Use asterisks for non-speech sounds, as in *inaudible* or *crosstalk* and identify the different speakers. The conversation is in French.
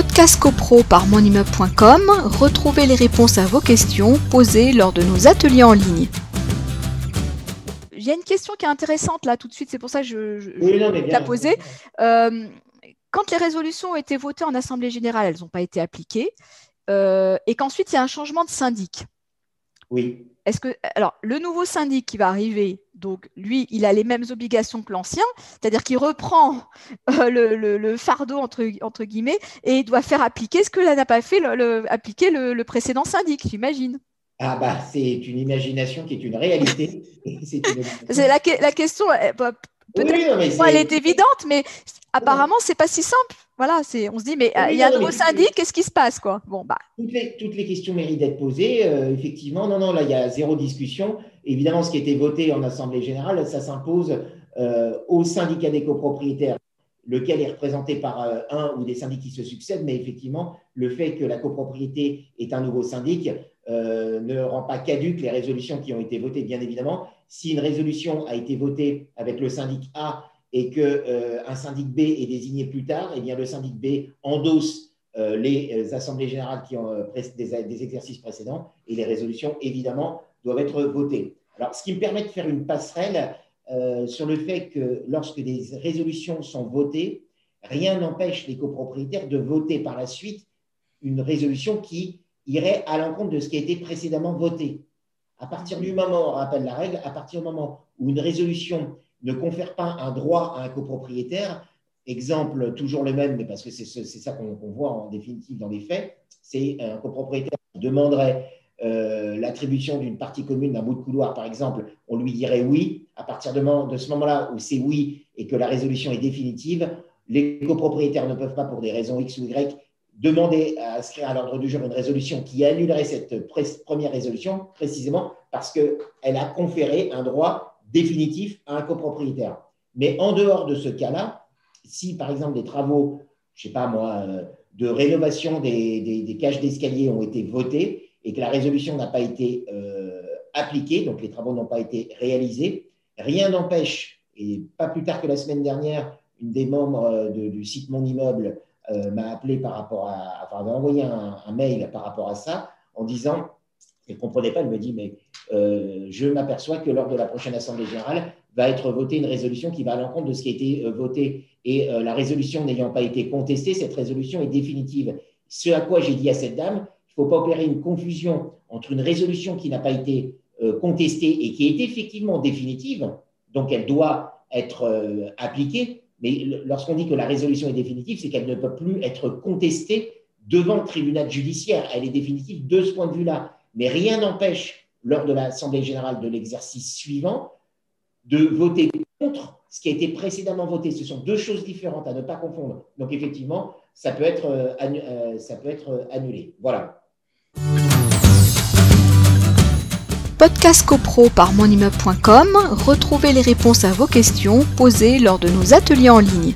Speaker 1: Podcast CoPro par monimmeuble.com, retrouvez les réponses à vos questions posées lors de nos ateliers en ligne. Il y a une question qui est intéressante là tout de suite, c'est pour ça que je, je, la poser. Euh, quand les résolutions ont été votées en Assemblée générale, elles n'ont pas été appliquées, euh, et qu'ensuite il y a un changement de syndic.
Speaker 2: Oui.
Speaker 1: Est-ce que alors le nouveau syndic qui va arriver, donc lui, il a les mêmes obligations que l'ancien, c'est-à-dire qu'il reprend euh, le, fardeau entre, entre guillemets et il doit faire appliquer ce que n'a pas fait le, appliquer le, précédent syndic, j'imagine.
Speaker 2: Ah bah c'est une imagination qui est une réalité. *laughs*
Speaker 1: c'est la, la, question. Peut-être elle est évidente, mais apparemment c'est pas si simple. Voilà, c'est, on se dit, mais il y a un nouveau syndic, qu'est-ce qui se passe quoi? Bon, bah.
Speaker 2: toutes, les, toutes les questions méritent d'être posées. Euh, effectivement, non, non, là, il y a zéro discussion. Évidemment, ce qui a été voté en Assemblée générale, ça s'impose euh, au syndicat des copropriétaires, lequel est représenté par euh, un ou des syndics qui se succèdent. Mais effectivement, le fait que la copropriété est un nouveau syndic ne rend pas caduques les résolutions qui ont été votées, bien évidemment. Si une résolution a été votée avec le syndic A et qu'un euh, syndic B est désigné plus tard, eh bien, le syndic B endosse euh, les euh, assemblées générales qui ont des, exercices précédents et les résolutions, évidemment, doivent être votées. Alors, ce qui me permet de faire une passerelle sur le fait que lorsque des résolutions sont votées, rien n'empêche les copropriétaires de voter par la suite une résolution qui irait à l'encontre de ce qui a été précédemment voté. À partir du moment, on rappelle la règle, à partir du moment où une résolution ne confère pas un droit à un copropriétaire. Exemple toujours le même, mais parce que c'est ça qu'on voit en définitive dans les faits, c'est un copropriétaire qui demanderait euh, l'attribution d'une partie commune d'un bout de couloir, par exemple, on lui dirait oui. À partir de, de ce moment-là où c'est oui et que la résolution est définitive, les copropriétaires ne peuvent pas, pour des raisons X ou Y, demander à inscrire à l'ordre du jour une résolution qui annulerait cette première résolution, précisément parce qu'elle a conféré un droit définitif à un copropriétaire. Mais en dehors de ce cas-là, si par exemple des travaux, je ne sais pas moi, euh, de rénovation des, cages d'escalier ont été votés et que la résolution n'a pas été euh, appliquée, donc les travaux n'ont pas été réalisés, rien n'empêche, et pas plus tard que la semaine dernière, une des membres euh, du site Mon Immeuble m'a appelé par rapport à, enfin, m'a envoyé un, un, mail par rapport à ça en disant elle ne comprenait pas, elle me dit, mais euh, je m'aperçois que lors de la prochaine Assemblée générale, va être votée une résolution qui va à l'encontre de ce qui a été euh, voté. Et euh, la résolution n'ayant pas été contestée, cette résolution est définitive. Ce à quoi j'ai dit à cette dame, il ne faut pas opérer une confusion entre une résolution qui n'a pas été contestée et qui est effectivement définitive, donc elle doit être appliquée, mais lorsqu'on dit que la résolution est définitive, c'est qu'elle ne peut plus être contestée devant le tribunal judiciaire. Elle est définitive de ce point de vue-là mais rien n'empêche, lors de l'Assemblée générale de l'exercice suivant, de voter contre ce qui a été précédemment voté. Ce sont deux choses différentes à ne pas confondre. Donc effectivement, ça peut être, euh, euh, ça peut être euh, annulé. Voilà.
Speaker 1: Podcast CoPro par monimmeuble.com, retrouvez les réponses à vos questions posées lors de nos ateliers en ligne.